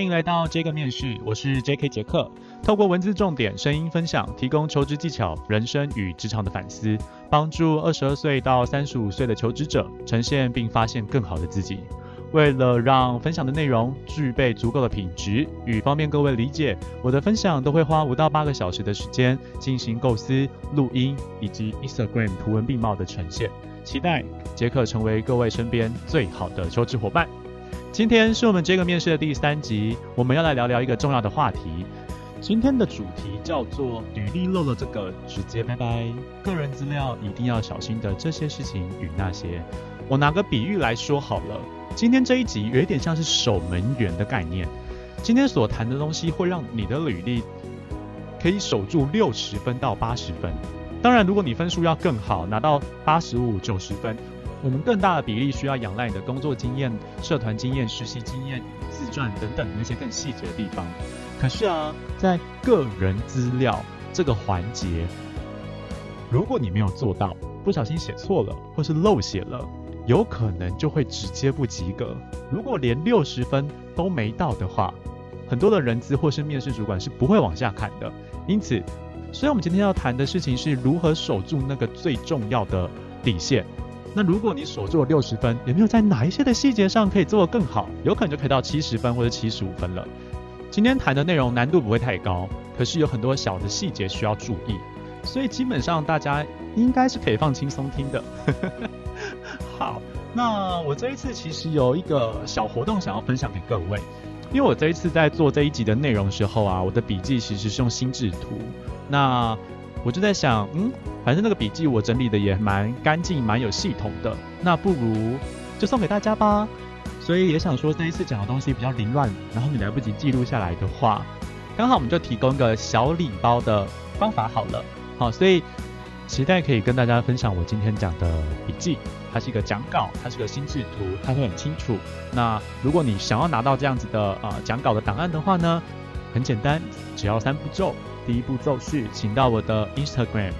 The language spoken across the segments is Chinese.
欢迎来到这个面试，我是 J.K. 杰克。透过文字重点、声音分享，提供求职技巧、人生与职场的反思，帮助二十二岁到三十五岁的求职者呈现并发现更好的自己。为了让分享的内容具备足够的品质与方便各位理解，我的分享都会花五到八个小时的时间进行构思、录音以及 Instagram 图文并茂的呈现。期待杰克成为各位身边最好的求职伙伴。今天是我们这个面试的第三集，我们要来聊聊一个重要的话题。今天的主题叫做“履历漏了这个，直接拜拜”。个人资料一定要小心的这些事情与那些。我拿个比喻来说好了，今天这一集有一点像是守门员的概念。今天所谈的东西会让你的履历可以守住六十分到八十分。当然，如果你分数要更好，拿到八十五、九十分。我们更大的比例需要仰赖你的工作经验、社团经验、实习经验、自传等等那些更细节的地方。可是啊，在个人资料这个环节，如果你没有做到，不小心写错了，或是漏写了，有可能就会直接不及格。如果连六十分都没到的话，很多的人资或是面试主管是不会往下看的。因此，所以我们今天要谈的事情是如何守住那个最重要的底线。那如果你所做六十分，有没有在哪一些的细节上可以做得更好？有可能就可以到七十分或者七十五分了。今天谈的内容难度不会太高，可是有很多小的细节需要注意，所以基本上大家应该是可以放轻松听的。好，那我这一次其实有一个小活动想要分享给各位，因为我这一次在做这一集的内容时候啊，我的笔记其实是用心智图，那。我就在想，嗯，反正那个笔记我整理的也蛮干净、蛮有系统的，那不如就送给大家吧。所以也想说，这一次讲的东西比较凌乱，然后你来不及记录下来的话，刚好我们就提供一个小礼包的方法好了。好，所以期待可以跟大家分享我今天讲的笔记，它是一个讲稿，它是个心智图，它会很清楚。那如果你想要拿到这样子的呃讲稿的档案的话呢，很简单，只要三步骤。第一步骤是，请到我的 Instagram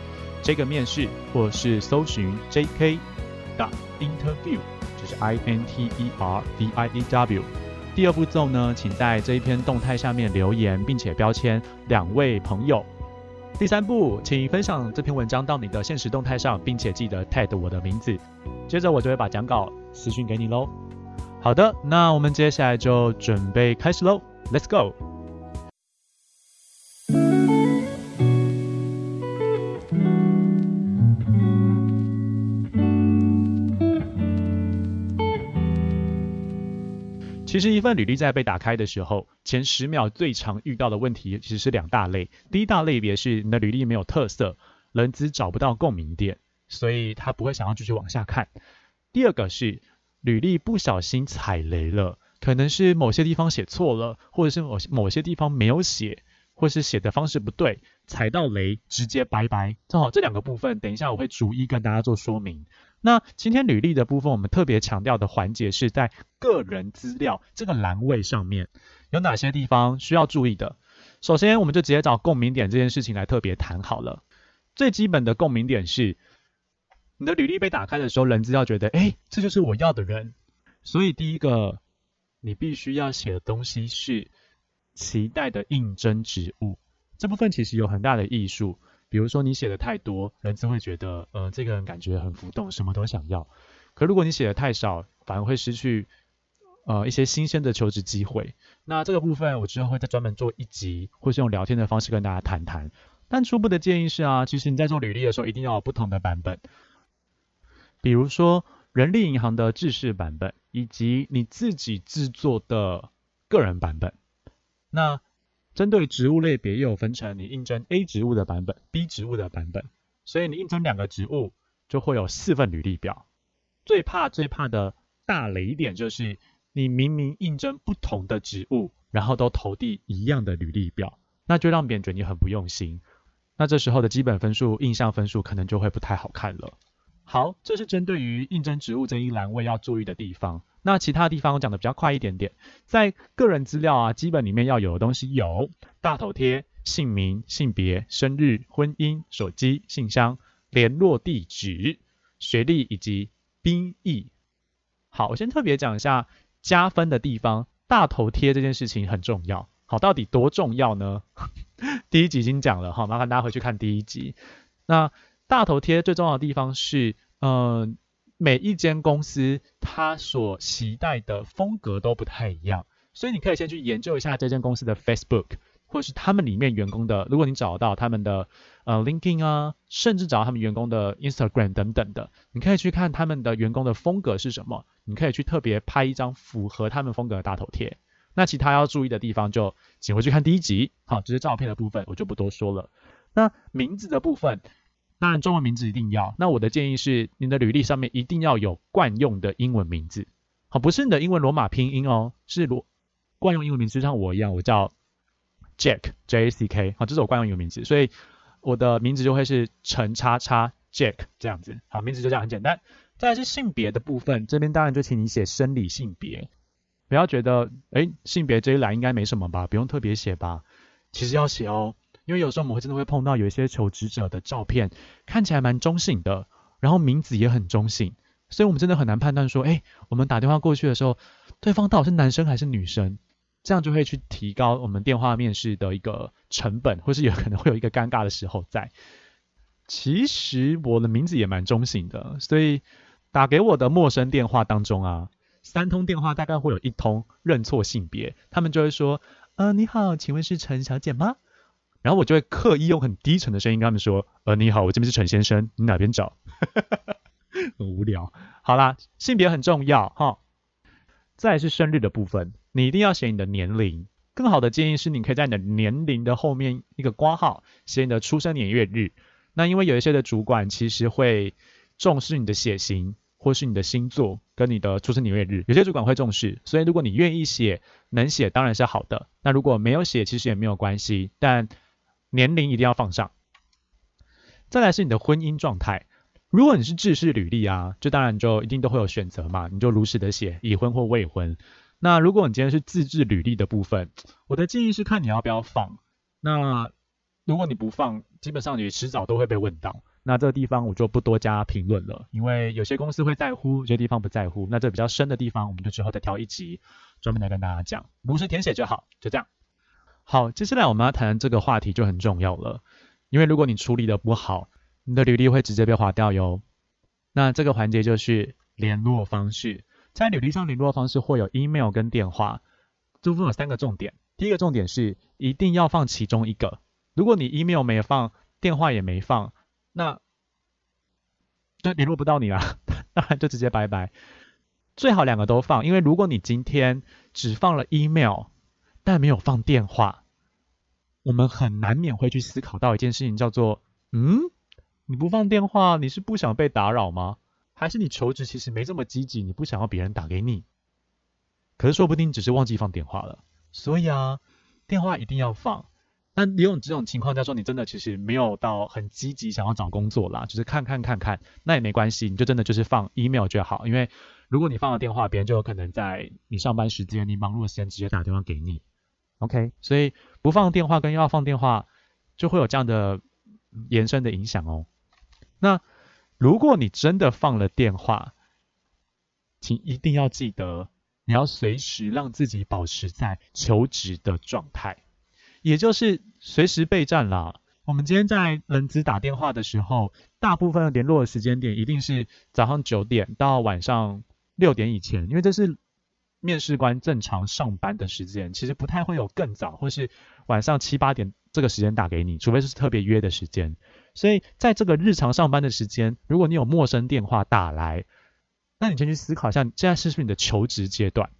这个面试，或是搜寻 JK 的 interview，就是 I N T E R V I E W。第二步骤呢，请在这一篇动态下面留言，并且标签两位朋友。第三步，请分享这篇文章到你的现实动态上，并且记得 tag 我的名字。接着我就会把讲稿私讯给你喽。好的，那我们接下来就准备开始喽，Let's go。其实一份履历在被打开的时候，前十秒最常遇到的问题其实是两大类。第一大类别是你的履历没有特色，人资找不到共鸣点，所以他不会想要继续往下看。第二个是履历不小心踩雷了，可能是某些地方写错了，或者是某某些地方没有写，或是写的方式不对，踩到雷直接拜拜。正好这两个部分，等一下我会逐一跟大家做说明。那今天履历的部分，我们特别强调的环节是在个人资料这个栏位上面有哪些地方需要注意的。首先，我们就直接找共鸣点这件事情来特别谈好了。最基本的共鸣点是，你的履历被打开的时候，人资要觉得，哎，这就是我要的人。所以第一个，你必须要写的东西是期待的应征职务。这部分其实有很大的艺术。比如说你写的太多，人资会觉得，呃，这个人感觉很浮动，什么都想要。可如果你写的太少，反而会失去，呃，一些新鲜的求职机会。那这个部分我之后会再专门做一集，或是用聊天的方式跟大家谈谈。但初步的建议是啊，其实你在做履历的时候，一定要有不同的版本。比如说人力银行的制式版本，以及你自己制作的个人版本。那针对职务类别又有分成，你应征 A 职务的版本、B 职务的版本，所以你应征两个职务就会有四份履历表。最怕最怕的大雷点就是，你明明应征不同的职务，然后都投递一样的履历表，那就让别人觉得你很不用心。那这时候的基本分数、印象分数可能就会不太好看了。好，这是针对于应征职务这一栏位要注意的地方。那其他地方我讲的比较快一点点，在个人资料啊，基本里面要有的东西有大头贴、姓名、性别、生日、婚姻、手机、信箱、联络地址、学历以及兵役。好，我先特别讲一下加分的地方。大头贴这件事情很重要。好，到底多重要呢？第一集已经讲了哈，麻烦大家回去看第一集。那大头贴最重要的地方是，嗯，每一间公司它所期待的风格都不太一样，所以你可以先去研究一下这间公司的 Facebook，或是他们里面员工的，如果你找到他们的呃 LinkedIn 啊，甚至找到他们员工的 Instagram 等等的，你可以去看他们的员工的风格是什么，你可以去特别拍一张符合他们风格的大头贴。那其他要注意的地方就请回去看第一集，好，这是照片的部分我就不多说了。那名字的部分，当然中文名字一定要。那我的建议是，你的履历上面一定要有惯用的英文名字，好，不是你的英文罗马拼音哦，是罗惯用英文名字，就像我一样，我叫 Jack J A C K，好，这是我惯用英文名字，所以我的名字就会是陈叉叉 Jack 这样子，好，名字就这样很简单。再来是性别的部分，这边当然就请你写生理性别。不要觉得，哎，性别这一栏应该没什么吧，不用特别写吧。其实要写哦，因为有时候我们会真的会碰到有一些求职者的照片看起来蛮中性的，然后名字也很中性，所以我们真的很难判断说，哎，我们打电话过去的时候，对方到底是男生还是女生，这样就会去提高我们电话面试的一个成本，或是有可能会有一个尴尬的时候在。其实我的名字也蛮中性的，所以打给我的陌生电话当中啊。三通电话大概会有一通认错性别，他们就会说：“呃，你好，请问是陈小姐吗？”然后我就会刻意用很低沉的声音跟他们说：“呃，你好，我这边是陈先生，你哪边找？” 很无聊。好啦，性别很重要哈。再是生日的部分，你一定要写你的年龄。更好的建议是，你可以在你的年龄的后面一个挂号，写你的出生年月日。那因为有一些的主管其实会重视你的血型。或是你的星座跟你的出生年月日，有些主管会重视，所以如果你愿意写，能写当然是好的。那如果没有写，其实也没有关系，但年龄一定要放上。再来是你的婚姻状态，如果你是制式履历啊，就当然就一定都会有选择嘛，你就如实的写已婚或未婚。那如果你今天是自制履历的部分，我的建议是看你要不要放。那如果你不放，基本上你迟早都会被问到。那这个地方我就不多加评论了，因为有些公司会在乎，有些地方不在乎。那这比较深的地方，我们就之后再挑一集专门来跟大家讲。如实填写就好，就这样。好，接下来我们要谈这个话题就很重要了，因为如果你处理的不好，你的履历会直接被划掉哟。那这个环节就是联络方式，在履历上联络方式会有 email 跟电话，这部分有三个重点。第一个重点是一定要放其中一个，如果你 email 没放，电话也没放。那就联络不到你了，当然就直接拜拜。最好两个都放，因为如果你今天只放了 email，但没有放电话，我们很难免会去思考到一件事情，叫做嗯，你不放电话，你是不想被打扰吗？还是你求职其实没这么积极，你不想要别人打给你？可是说不定只是忘记放电话了。所以啊，电话一定要放。那你有这种情况，叫做你真的其实没有到很积极想要找工作啦，就是看看看看，那也没关系，你就真的就是放 email 就好，因为如果你放了电话，别人就有可能在你上班时间、你忙碌的时间直接打电话给你。OK，所以不放电话跟要放电话就会有这样的延伸的影响哦。那如果你真的放了电话，请一定要记得，你要随时让自己保持在求职的状态。也就是随时备战啦。我们今天在人资打电话的时候，大部分的联络的时间点一定是早上九点到晚上六点以前，因为这是面试官正常上班的时间，其实不太会有更早或是晚上七八点这个时间打给你，除非是特别约的时间。所以在这个日常上班的时间，如果你有陌生电话打来，那你先去思考一下，现在是不是你的求职阶段？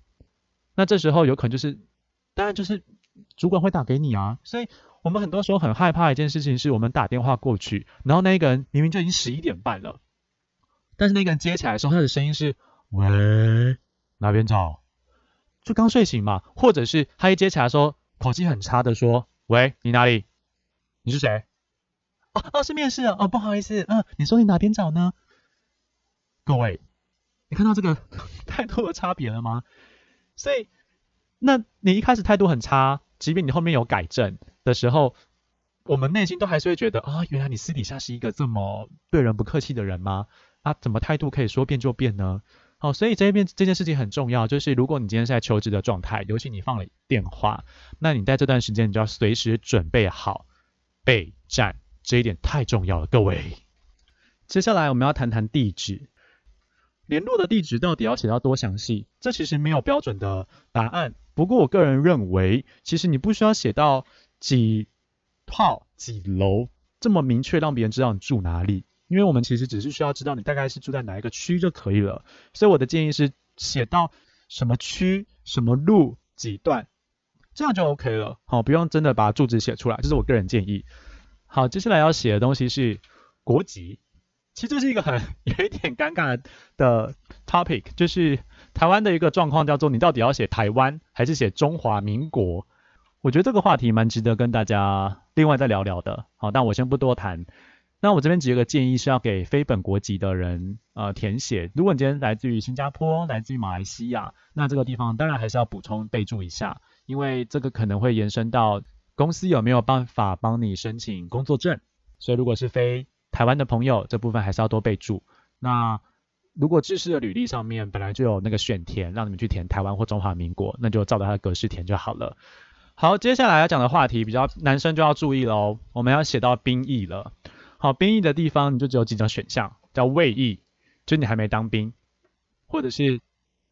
那这时候有可能就是，当然就是。主管会打给你啊，所以我们很多时候很害怕一件事情，是我们打电话过去，然后那个人明明就已经十一点半了，但是那个人接起来的时候，他的声音是喂，哪边找？就刚睡醒嘛，或者是他一接起来说，口气很差的说，喂，你哪里？你是谁？哦哦，是面试哦，不好意思，嗯，你说你哪边找呢？各位，你看到这个 太多的差别了吗？所以。那你一开始态度很差，即便你后面有改正的时候，我们内心都还是会觉得啊，原来你私底下是一个这么对人不客气的人吗？啊，怎么态度可以说变就变呢？好，所以这边这件事情很重要，就是如果你今天是在求职的状态，尤其你放了电话，那你在这段时间你就要随时准备好备战，这一点太重要了，各位。接下来我们要谈谈地址，联络的地址到底要写到多详细？这其实没有标准的答案，不过我个人认为，其实你不需要写到几号几楼这么明确，让别人知道你住哪里。因为我们其实只是需要知道你大概是住在哪一个区就可以了，所以我的建议是写到什么区、什么路、几段，这样就 OK 了。好，不用真的把住址写出来，这是我个人建议。好，接下来要写的东西是国籍，其实这是一个很有一点尴尬的 topic，就是台湾的一个状况叫做你到底要写台湾还是写中华民国？我觉得这个话题蛮值得跟大家另外再聊聊的。好，但我先不多谈。那我这边只有个建议是要给非本国籍的人呃填写。如果你今天来自于新加坡、来自于马来西亚，那这个地方当然还是要补充备注一下，因为这个可能会延伸到公司有没有办法帮你申请工作证。所以如果是非台湾的朋友，这部分还是要多备注。那如果知识的履历上面本来就有那个选填，让你们去填台湾或中华民国，那就照着它的格式填就好了。好，接下来要讲的话题比较男生就要注意喽，我们要写到兵役了。好，兵役的地方你就只有几种选项，叫未役，就你还没当兵，或者是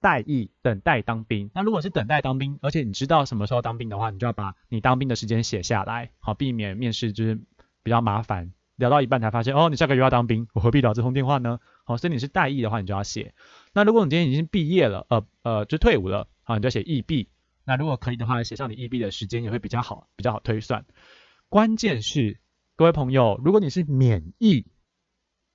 待役，等待当兵。那如果是等待当兵，而且你知道什么时候当兵的话，你就要把你当兵的时间写下来，好，避免面试就是比较麻烦，聊到一半才发现，哦，你下个月要当兵，我何必聊这通电话呢？好，所以你是待役的话，你就要写。那如果你今天已经毕业了，呃呃，就退伍了，好，你就写役毕。那如果可以的话，写上你役毕的时间也会比较好，比较好推算。关键是。各位朋友，如果你是免疫，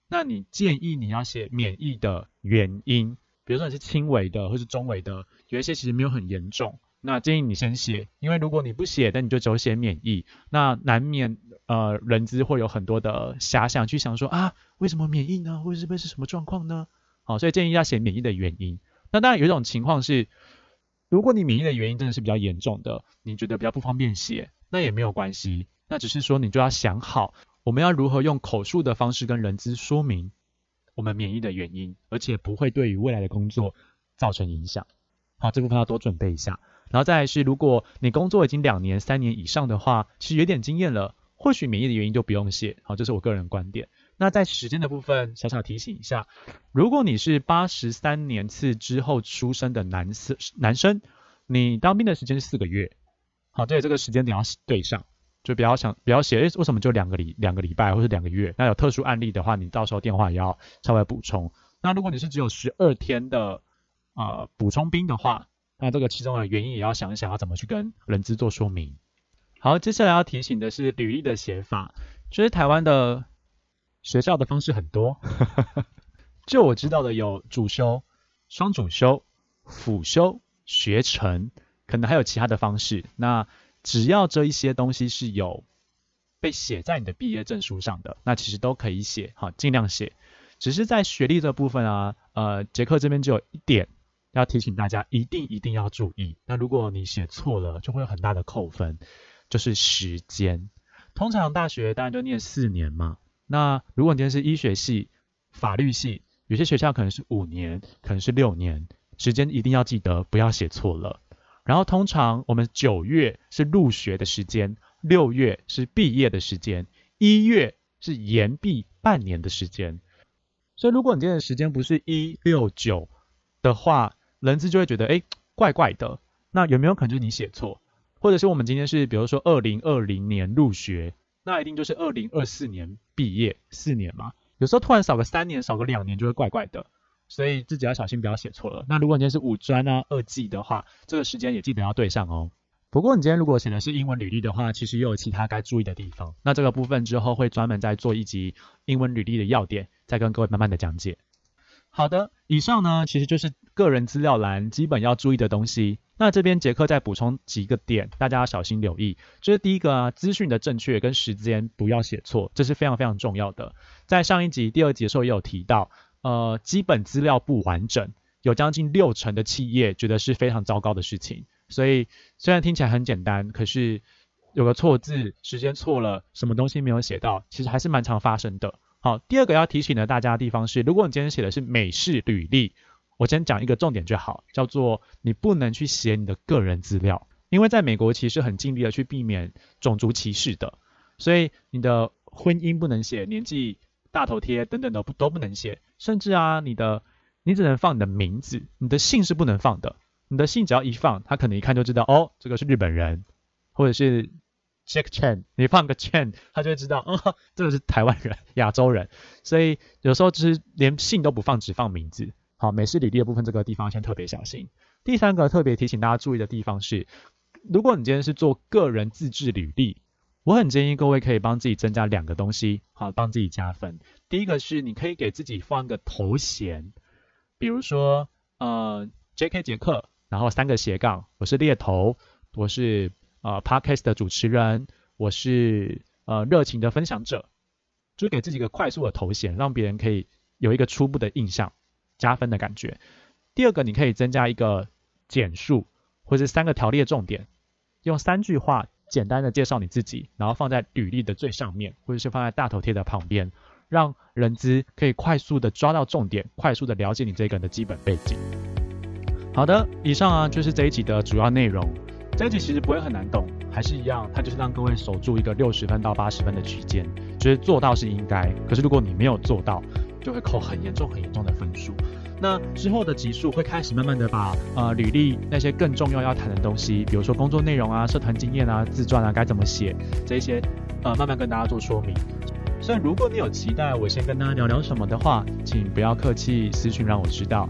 那你建议你要写免疫的原因，比如说你是轻微的或是中微的，有一些其实没有很严重，那建议你先写，因为如果你不写，那你就只有写免疫，那难免呃人资会有很多的遐想去想说啊，为什么免疫呢？会是会是什么状况呢？好，所以建议要写免疫的原因。那当然有一种情况是，如果你免疫的原因真的是比较严重的，你觉得比较不方便写，那也没有关系。那只是说，你就要想好，我们要如何用口述的方式跟人资说明我们免疫的原因，而且不会对于未来的工作造成影响。好，这部分要多准备一下。然后再来是，如果你工作已经两年、三年以上的话，其实有点经验了，或许免疫的原因就不用写。好，这是我个人观点。那在时间的部分，小小提醒一下，如果你是八十三年次之后出生的男士男生，你当兵的时间是四个月。好，对，这个时间点要对上。就不要想不要写，诶，为什么就两个礼两个礼拜或是两个月？那有特殊案例的话，你到时候电话也要稍微补充。那如果你是只有十二天的啊补充兵的话，那这个其中的原因也要想一想，要怎么去跟人资做说明。好，接下来要提醒的是履历的写法，就是台湾的学校的方式很多，就我知道的有主修、双主修、辅修、学程，可能还有其他的方式。那只要这一些东西是有被写在你的毕业证书上的，那其实都可以写，好，尽量写。只是在学历这部分啊，呃，杰克这边就有一点要提醒大家，一定一定要注意。那如果你写错了，就会有很大的扣分，就是时间。通常大学当然就念四年嘛，那如果你今天是医学系、法律系，有些学校可能是五年，可能是六年，时间一定要记得，不要写错了。然后通常我们九月是入学的时间，六月是毕业的时间，一月是延毕半年的时间。所以如果你今天的时间不是一六九的话，人资就会觉得哎怪怪的。那有没有可能就是你写错？或者是我们今天是比如说二零二零年入学，那一定就是二零二四年毕业四年嘛？有时候突然少个三年，少个两年就会怪怪的。所以自己要小心，不要写错了。那如果你今天是五专啊、二技的话，这个时间也记得要对上哦。不过你今天如果写的是英文履历的话，其实也有其他该注意的地方。那这个部分之后会专门再做一集英文履历的要点，再跟各位慢慢的讲解。好的，以上呢其实就是个人资料栏基本要注意的东西。那这边杰克再补充几个点，大家要小心留意。就是第一个啊，资讯的正确跟时间不要写错，这是非常非常重要的。在上一集第二集的时候也有提到。呃，基本资料不完整，有将近六成的企业觉得是非常糟糕的事情。所以虽然听起来很简单，可是有个错字，时间错了，什么东西没有写到，其实还是蛮常发生的。好，第二个要提醒的大家的地方是，如果你今天写的是美式履历，我先讲一个重点就好，叫做你不能去写你的个人资料，因为在美国其实很尽力的去避免种族歧视的，所以你的婚姻不能写，年纪、大头贴等等的不都不能写，甚至啊，你的你只能放你的名字，你的姓是不能放的，你的姓只要一放，他可能一看就知道哦，这个是日本人，或者是 Jack Chan，你放个 Chan，他就会知道哦，这个是台湾人、亚洲人，所以有时候就是连姓都不放，只放名字。好，美式履历的部分，这个地方先特别小心。第三个特别提醒大家注意的地方是，如果你今天是做个人自制履历，我很建议各位可以帮自己增加两个东西，好，帮自己加分。第一个是你可以给自己放一个头衔，比如说呃 J.K. 杰克，然后三个斜杠，我是猎头，我是呃 Podcast 的主持人，我是呃热情的分享者，就给自己一个快速的头衔，让别人可以有一个初步的印象。加分的感觉。第二个，你可以增加一个简述，或者三个条列重点，用三句话简单的介绍你自己，然后放在履历的最上面，或者是放在大头贴的旁边，让人资可以快速的抓到重点，快速的了解你这个人的基本背景。好的，以上啊就是这一集的主要内容。这一集其实不会很难懂，还是一样，它就是让各位守住一个六十分到八十分的区间，觉得做到是应该。可是如果你没有做到，就会扣很严重、很严重的分数。那之后的集数会开始慢慢的把呃履历那些更重要要谈的东西，比如说工作内容啊、社团经验啊、自传啊该怎么写这些，呃慢慢跟大家做说明。所以如果你有期待我先跟大家聊聊什么的话，请不要客气私讯让我知道。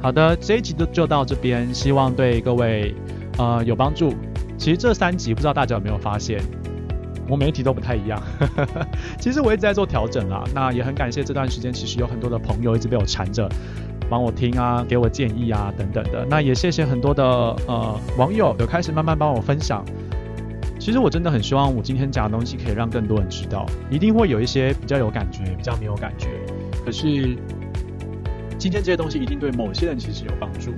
好的，这一集就就到这边，希望对各位呃有帮助。其实这三集不知道大家有没有发现。我每一题都不太一样，其实我一直在做调整啦。那也很感谢这段时间，其实有很多的朋友一直被我缠着，帮我听啊，给我建议啊等等的。那也谢谢很多的呃网友有开始慢慢帮我分享。其实我真的很希望我今天讲的东西可以让更多人知道，一定会有一些比较有感觉，比较没有感觉。可是今天这些东西一定对某些人其实有帮助，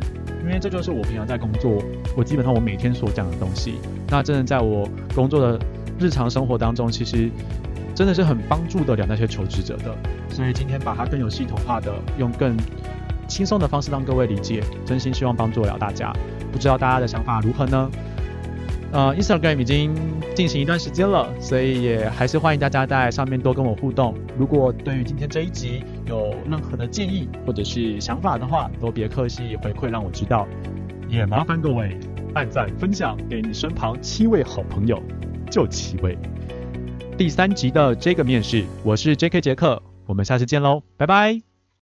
因为这就是我平常在工作，我基本上我每天所讲的东西，那真的在我工作的。日常生活当中，其实真的是很帮助得了那些求职者的，所以今天把它更有系统化的，用更轻松的方式让各位理解，真心希望帮助了大家。不知道大家的想法如何呢？呃，Instagram 已经进行一段时间了，所以也还是欢迎大家在上面多跟我互动。如果对于今天这一集有任何的建议或者是想法的话，都别客气回馈让我知道。也麻烦各位按赞分享给你身旁七位好朋友。就七位，第三集的这个面试，我是 J.K. 杰克，我们下次见喽，拜拜。